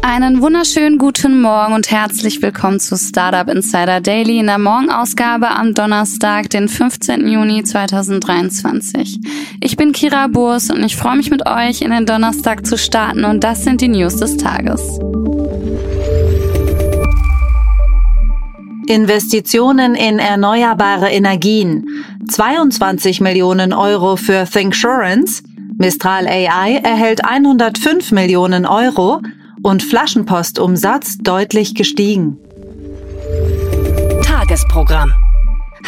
Einen wunderschönen guten Morgen und herzlich willkommen zu Startup Insider Daily in der Morgenausgabe am Donnerstag, den 15. Juni 2023. Ich bin Kira Burs und ich freue mich mit euch in den Donnerstag zu starten und das sind die News des Tages. Investitionen in erneuerbare Energien. 22 Millionen Euro für Thinksurance. Mistral AI erhält 105 Millionen Euro und Flaschenpostumsatz deutlich gestiegen. Tagesprogramm.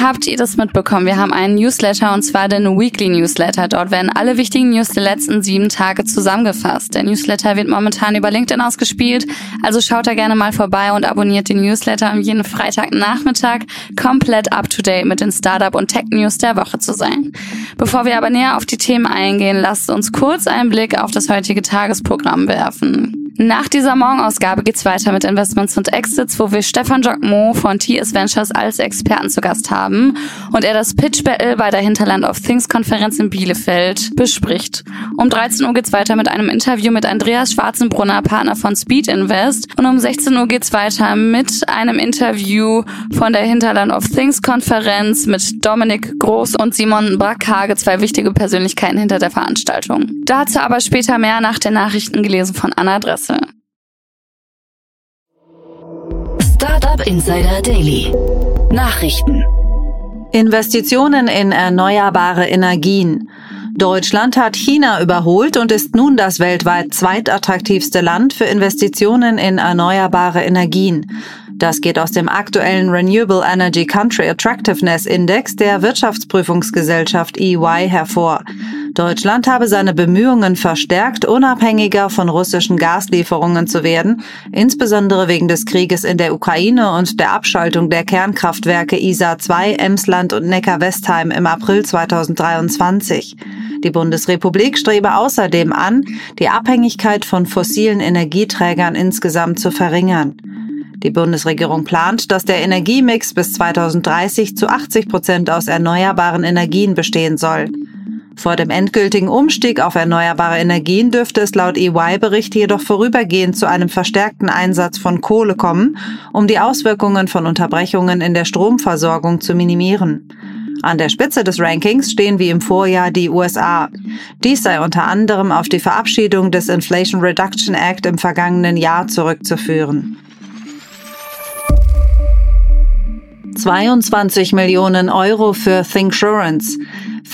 Habt ihr das mitbekommen? Wir haben einen Newsletter und zwar den Weekly Newsletter. Dort werden alle wichtigen News der letzten sieben Tage zusammengefasst. Der Newsletter wird momentan über LinkedIn ausgespielt, also schaut da gerne mal vorbei und abonniert den Newsletter, um jeden Freitagnachmittag komplett up to date mit den Startup und Tech News der Woche zu sein. Bevor wir aber näher auf die Themen eingehen, lasst uns kurz einen Blick auf das heutige Tagesprogramm werfen. Nach dieser Morgenausgabe geht's weiter mit Investments und Exits, wo wir Stefan Jacquemot von TS Ventures als Experten zu Gast haben und er das Pitch Battle bei der Hinterland of Things Konferenz in Bielefeld bespricht. Um 13 Uhr geht's weiter mit einem Interview mit Andreas Schwarzenbrunner, Partner von Speed Invest und um 16 Uhr geht's weiter mit einem Interview von der Hinterland of Things Konferenz mit Dominik Groß und Simon Brackhage, zwei wichtige Persönlichkeiten hinter der Veranstaltung. Dazu aber später mehr nach den Nachrichten gelesen von Anna Dresse. Startup Insider Daily. Nachrichten. Investitionen in erneuerbare Energien. Deutschland hat China überholt und ist nun das weltweit zweitattraktivste Land für Investitionen in erneuerbare Energien. Das geht aus dem aktuellen Renewable Energy Country Attractiveness Index der Wirtschaftsprüfungsgesellschaft EY hervor. Deutschland habe seine Bemühungen verstärkt, unabhängiger von russischen Gaslieferungen zu werden, insbesondere wegen des Krieges in der Ukraine und der Abschaltung der Kernkraftwerke ISA 2, Emsland und Neckar-Westheim im April 2023. Die Bundesrepublik strebe außerdem an, die Abhängigkeit von fossilen Energieträgern insgesamt zu verringern. Die Bundesregierung plant, dass der Energiemix bis 2030 zu 80 Prozent aus erneuerbaren Energien bestehen soll. Vor dem endgültigen Umstieg auf erneuerbare Energien dürfte es laut EY-Bericht jedoch vorübergehend zu einem verstärkten Einsatz von Kohle kommen, um die Auswirkungen von Unterbrechungen in der Stromversorgung zu minimieren. An der Spitze des Rankings stehen wie im Vorjahr die USA. Dies sei unter anderem auf die Verabschiedung des Inflation Reduction Act im vergangenen Jahr zurückzuführen. 22 Millionen Euro für Thinksurance.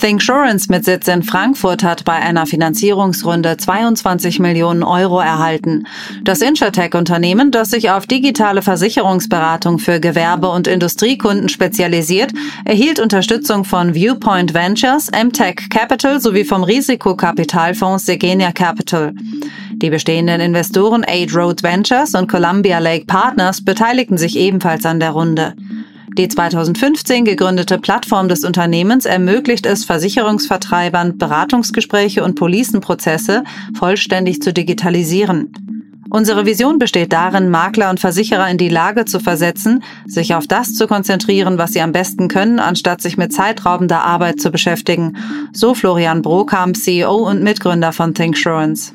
Thinksurance mit Sitz in Frankfurt hat bei einer Finanzierungsrunde 22 Millionen Euro erhalten. Das Insurtech-Unternehmen, das sich auf digitale Versicherungsberatung für Gewerbe- und Industriekunden spezialisiert, erhielt Unterstützung von Viewpoint Ventures, MTech Capital sowie vom Risikokapitalfonds Segenia Capital. Die bestehenden Investoren Aid Road Ventures und Columbia Lake Partners beteiligten sich ebenfalls an der Runde. Die 2015 gegründete Plattform des Unternehmens ermöglicht es Versicherungsvertreibern, Beratungsgespräche und Policenprozesse vollständig zu digitalisieren. Unsere Vision besteht darin, Makler und Versicherer in die Lage zu versetzen, sich auf das zu konzentrieren, was sie am besten können, anstatt sich mit zeitraubender Arbeit zu beschäftigen, so Florian Brokamp, CEO und Mitgründer von Thinksurance.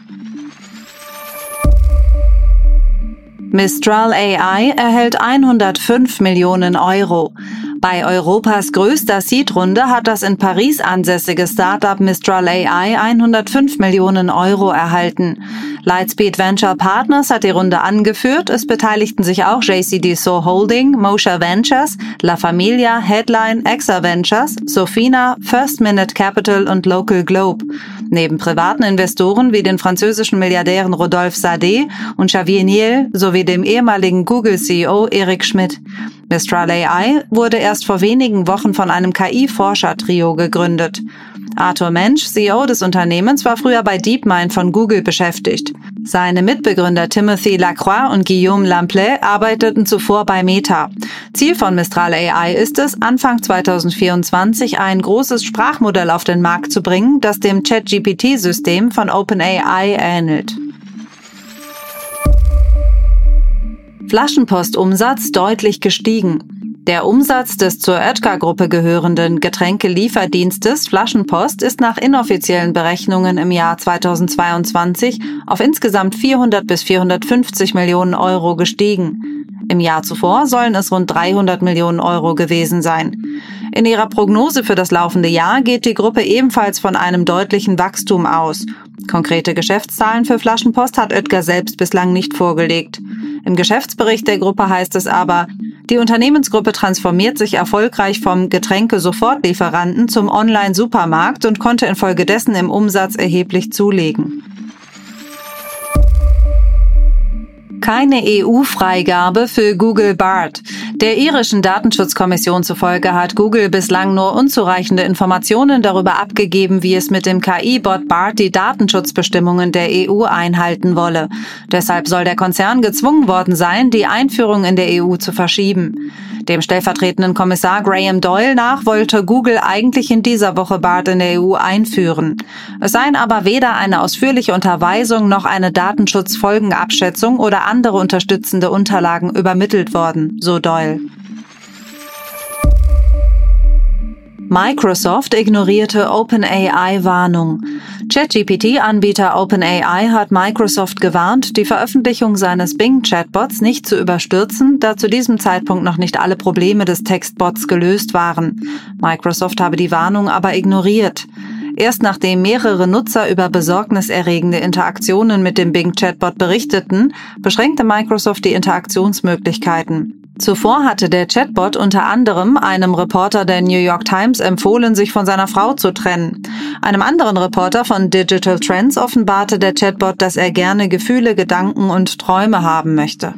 Mistral AI erhält 105 Millionen Euro. Bei Europas größter Seed-Runde hat das in Paris ansässige Startup Mistral AI 105 Millionen Euro erhalten. Lightspeed Venture Partners hat die Runde angeführt. Es beteiligten sich auch JCD So Holding, Mosha Ventures, La Familia, Headline, Exa Ventures, Sofina, First Minute Capital und Local Globe. Neben privaten Investoren wie den französischen Milliardären Rodolphe Sade und Xavier Niel sowie dem ehemaligen Google-CEO Eric Schmidt. Mistral AI wurde erst vor wenigen Wochen von einem KI-Forscher-Trio gegründet. Arthur Mensch, CEO des Unternehmens, war früher bei DeepMind von Google beschäftigt. Seine Mitbegründer Timothy Lacroix und Guillaume Lamplay arbeiteten zuvor bei Meta. Ziel von Mistral AI ist es, Anfang 2024 ein großes Sprachmodell auf den Markt zu bringen, das dem ChatGPT-System von OpenAI ähnelt. Flaschenpostumsatz deutlich gestiegen. Der Umsatz des zur Oetker-Gruppe gehörenden Getränkelieferdienstes Flaschenpost ist nach inoffiziellen Berechnungen im Jahr 2022 auf insgesamt 400 bis 450 Millionen Euro gestiegen. Im Jahr zuvor sollen es rund 300 Millionen Euro gewesen sein. In ihrer Prognose für das laufende Jahr geht die Gruppe ebenfalls von einem deutlichen Wachstum aus. Konkrete Geschäftszahlen für Flaschenpost hat Oetker selbst bislang nicht vorgelegt. Im Geschäftsbericht der Gruppe heißt es aber, die Unternehmensgruppe transformiert sich erfolgreich vom Getränke-Sofortlieferanten zum Online-Supermarkt und konnte infolgedessen im Umsatz erheblich zulegen. Keine EU-Freigabe für Google Bart. Der irischen Datenschutzkommission zufolge hat Google bislang nur unzureichende Informationen darüber abgegeben, wie es mit dem KI-Bot Bart die Datenschutzbestimmungen der EU einhalten wolle. Deshalb soll der Konzern gezwungen worden sein, die Einführung in der EU zu verschieben. Dem stellvertretenden Kommissar Graham Doyle nach wollte Google eigentlich in dieser Woche BART in der EU einführen. Es seien aber weder eine ausführliche Unterweisung noch eine Datenschutzfolgenabschätzung oder andere unterstützende Unterlagen übermittelt worden, so Doyle. Microsoft ignorierte OpenAI-Warnung. ChatGPT-Anbieter OpenAI hat Microsoft gewarnt, die Veröffentlichung seines Bing-Chatbots nicht zu überstürzen, da zu diesem Zeitpunkt noch nicht alle Probleme des Textbots gelöst waren. Microsoft habe die Warnung aber ignoriert. Erst nachdem mehrere Nutzer über besorgniserregende Interaktionen mit dem Bing Chatbot berichteten, beschränkte Microsoft die Interaktionsmöglichkeiten. Zuvor hatte der Chatbot unter anderem einem Reporter der New York Times empfohlen, sich von seiner Frau zu trennen. Einem anderen Reporter von Digital Trends offenbarte der Chatbot, dass er gerne Gefühle, Gedanken und Träume haben möchte.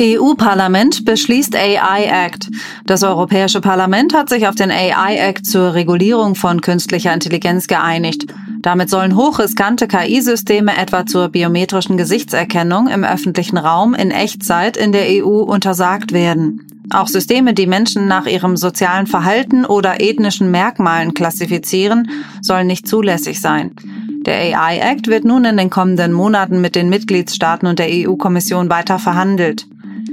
EU-Parlament beschließt AI Act. Das Europäische Parlament hat sich auf den AI Act zur Regulierung von künstlicher Intelligenz geeinigt. Damit sollen hochriskante KI-Systeme etwa zur biometrischen Gesichtserkennung im öffentlichen Raum in Echtzeit in der EU untersagt werden. Auch Systeme, die Menschen nach ihrem sozialen Verhalten oder ethnischen Merkmalen klassifizieren, sollen nicht zulässig sein. Der AI Act wird nun in den kommenden Monaten mit den Mitgliedstaaten und der EU-Kommission weiter verhandelt.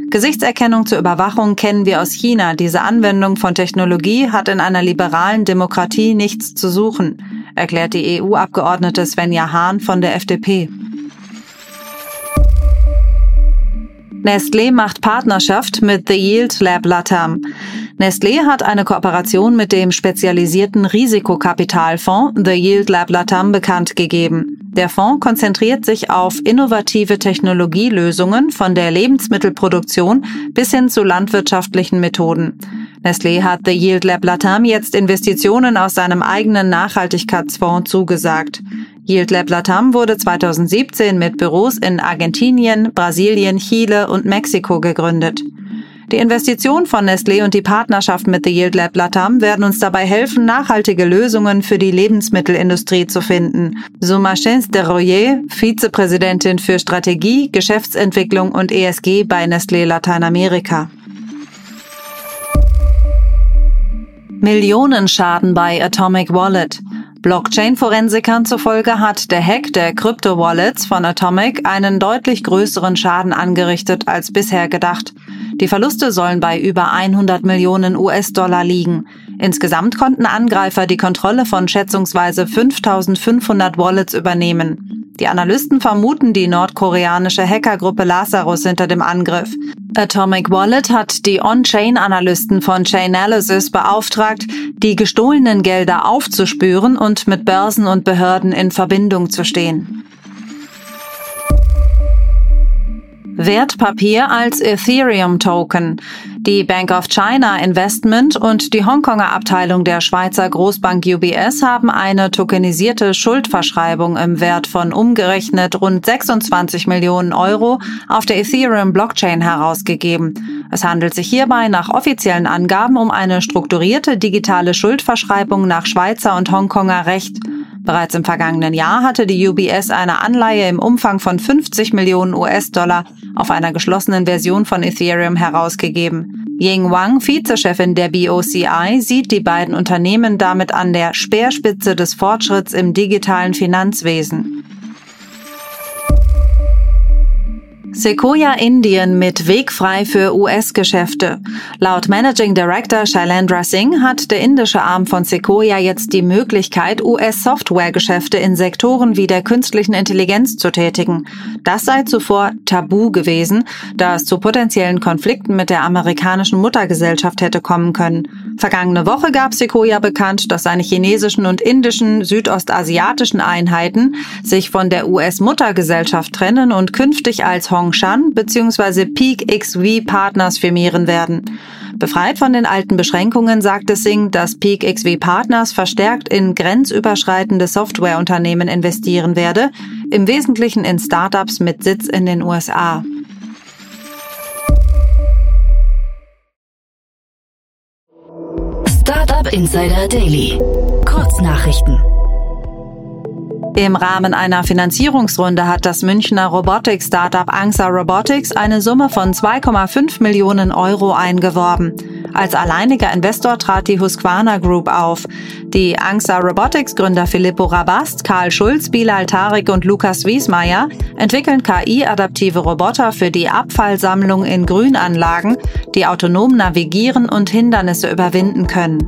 Gesichtserkennung zur Überwachung kennen wir aus China. Diese Anwendung von Technologie hat in einer liberalen Demokratie nichts zu suchen erklärt die EU-Abgeordnete Svenja Hahn von der FDP. Nestlé macht Partnerschaft mit The Yield Lab Latam. Nestlé hat eine Kooperation mit dem spezialisierten Risikokapitalfonds The Yield Lab Latam bekannt gegeben. Der Fonds konzentriert sich auf innovative Technologielösungen von der Lebensmittelproduktion bis hin zu landwirtschaftlichen Methoden. Nestlé hat The Yield Lab Latam jetzt Investitionen aus seinem eigenen Nachhaltigkeitsfonds zugesagt. Yield Lab Latam wurde 2017 mit Büros in Argentinien, Brasilien, Chile und Mexiko gegründet. Die Investition von Nestlé und die Partnerschaft mit The Yield Lab Latam werden uns dabei helfen, nachhaltige Lösungen für die Lebensmittelindustrie zu finden. So de Royer, Vizepräsidentin für Strategie, Geschäftsentwicklung und ESG bei Nestlé Lateinamerika. Millionenschaden bei Atomic Wallet. Blockchain-Forensikern zufolge hat der Hack der Krypto-Wallets von Atomic einen deutlich größeren Schaden angerichtet als bisher gedacht. Die Verluste sollen bei über 100 Millionen US-Dollar liegen. Insgesamt konnten Angreifer die Kontrolle von schätzungsweise 5500 Wallets übernehmen. Die Analysten vermuten die nordkoreanische Hackergruppe Lazarus hinter dem Angriff. Atomic Wallet hat die On-Chain-Analysten von Chainalysis beauftragt, die gestohlenen Gelder aufzuspüren und mit Börsen und Behörden in Verbindung zu stehen. Wertpapier als Ethereum-Token. Die Bank of China Investment und die Hongkonger Abteilung der Schweizer Großbank UBS haben eine tokenisierte Schuldverschreibung im Wert von umgerechnet rund 26 Millionen Euro auf der Ethereum-Blockchain herausgegeben. Es handelt sich hierbei nach offiziellen Angaben um eine strukturierte digitale Schuldverschreibung nach Schweizer und Hongkonger Recht. Bereits im vergangenen Jahr hatte die UBS eine Anleihe im Umfang von 50 Millionen US-Dollar auf einer geschlossenen Version von Ethereum herausgegeben. Ying Wang, Vizechefin der BOCI, sieht die beiden Unternehmen damit an der Speerspitze des Fortschritts im digitalen Finanzwesen. Sequoia Indien mit Weg frei für US-Geschäfte. Laut Managing Director Shailendra Singh hat der indische Arm von Sequoia jetzt die Möglichkeit, US-Software-Geschäfte in Sektoren wie der künstlichen Intelligenz zu tätigen. Das sei zuvor tabu gewesen, da es zu potenziellen Konflikten mit der amerikanischen Muttergesellschaft hätte kommen können. Vergangene Woche gab Sequoia bekannt, dass seine chinesischen und indischen südostasiatischen Einheiten sich von der US-Muttergesellschaft trennen und künftig als Hong Hongshan bzw. Peak XV Partners firmieren werden. Befreit von den alten Beschränkungen sagte Singh, dass Peak XV Partners verstärkt in grenzüberschreitende Softwareunternehmen investieren werde, im Wesentlichen in Startups mit Sitz in den USA. Insider Daily. Kurznachrichten. Im Rahmen einer Finanzierungsrunde hat das Münchner Robotik-Startup Angsa Robotics eine Summe von 2,5 Millionen Euro eingeworben. Als alleiniger Investor trat die Husqvarna Group auf. Die Angsa Robotics Gründer Filippo Rabast, Karl Schulz, Bilal Tarik und Lukas Wiesmeier entwickeln KI-adaptive Roboter für die Abfallsammlung in Grünanlagen, die autonom navigieren und Hindernisse überwinden können.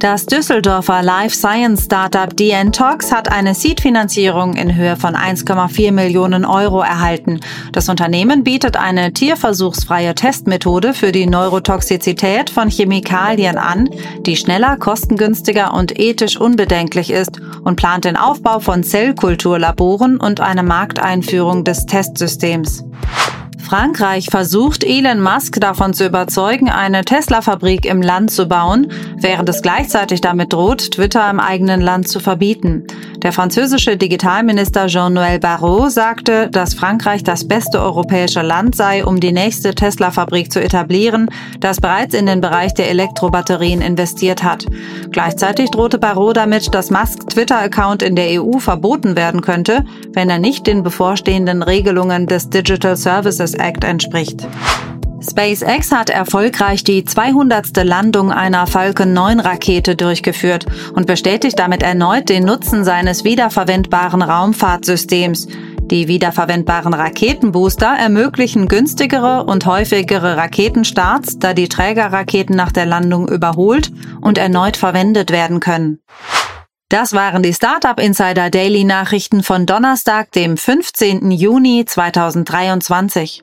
Das Düsseldorfer Life Science Startup DNTox hat eine Seed-Finanzierung in Höhe von 1,4 Millionen Euro erhalten. Das Unternehmen bietet eine tierversuchsfreie Testmethode für die Neurotoxizität von Chemikalien an, die schneller, kostengünstiger und ethisch unbedenklich ist und plant den Aufbau von Zellkulturlaboren und eine Markteinführung des Testsystems. Frankreich versucht Elon Musk davon zu überzeugen, eine Tesla-Fabrik im Land zu bauen, während es gleichzeitig damit droht, Twitter im eigenen Land zu verbieten. Der französische Digitalminister Jean-Noël Barrot sagte, dass Frankreich das beste europäische Land sei, um die nächste Tesla-Fabrik zu etablieren, das bereits in den Bereich der Elektrobatterien investiert hat. Gleichzeitig drohte Barrot damit, dass Musk Twitter-Account in der EU verboten werden könnte, wenn er nicht den bevorstehenden Regelungen des Digital Services Act entspricht. SpaceX hat erfolgreich die 200. Landung einer Falcon 9 Rakete durchgeführt und bestätigt damit erneut den Nutzen seines wiederverwendbaren Raumfahrtsystems. Die wiederverwendbaren Raketenbooster ermöglichen günstigere und häufigere Raketenstarts, da die Trägerraketen nach der Landung überholt und erneut verwendet werden können. Das waren die Startup Insider Daily Nachrichten von Donnerstag, dem 15. Juni 2023.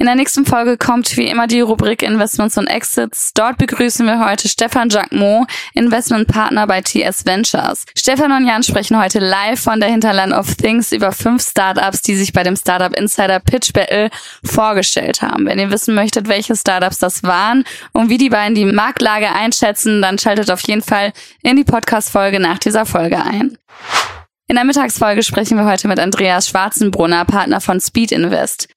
In der nächsten Folge kommt wie immer die Rubrik Investments und Exits. Dort begrüßen wir heute Stefan Jacquemot, Investmentpartner bei TS Ventures. Stefan und Jan sprechen heute live von der Hinterland of Things über fünf Startups, die sich bei dem Startup Insider Pitch Battle vorgestellt haben. Wenn ihr wissen möchtet, welche Startups das waren und wie die beiden die Marktlage einschätzen, dann schaltet auf jeden Fall in die Podcast-Folge nach dieser Folge ein. In der Mittagsfolge sprechen wir heute mit Andreas Schwarzenbrunner, Partner von Speed Invest.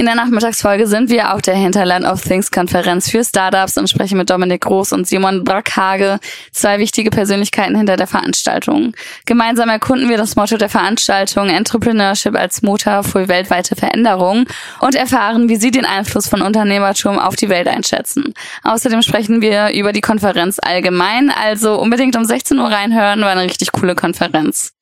In der Nachmittagsfolge sind wir auf der Hinterland of Things Konferenz für Startups und sprechen mit Dominik Groß und Simon Brackhage, zwei wichtige Persönlichkeiten hinter der Veranstaltung. Gemeinsam erkunden wir das Motto der Veranstaltung Entrepreneurship als Motor für weltweite Veränderung und erfahren, wie sie den Einfluss von Unternehmertum auf die Welt einschätzen. Außerdem sprechen wir über die Konferenz allgemein, also unbedingt um 16 Uhr reinhören, war eine richtig coole Konferenz.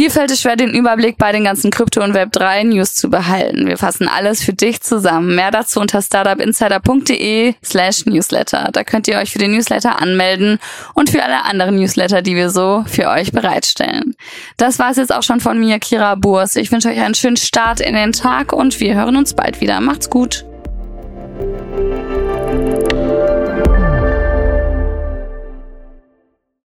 Dir fällt es schwer, den Überblick bei den ganzen Krypto- und Web3 News zu behalten. Wir fassen alles für dich zusammen. Mehr dazu unter startupinsider.de slash newsletter. Da könnt ihr euch für den Newsletter anmelden und für alle anderen Newsletter, die wir so für euch bereitstellen. Das war es jetzt auch schon von mir, Kira Burs. Ich wünsche euch einen schönen Start in den Tag und wir hören uns bald wieder. Macht's gut.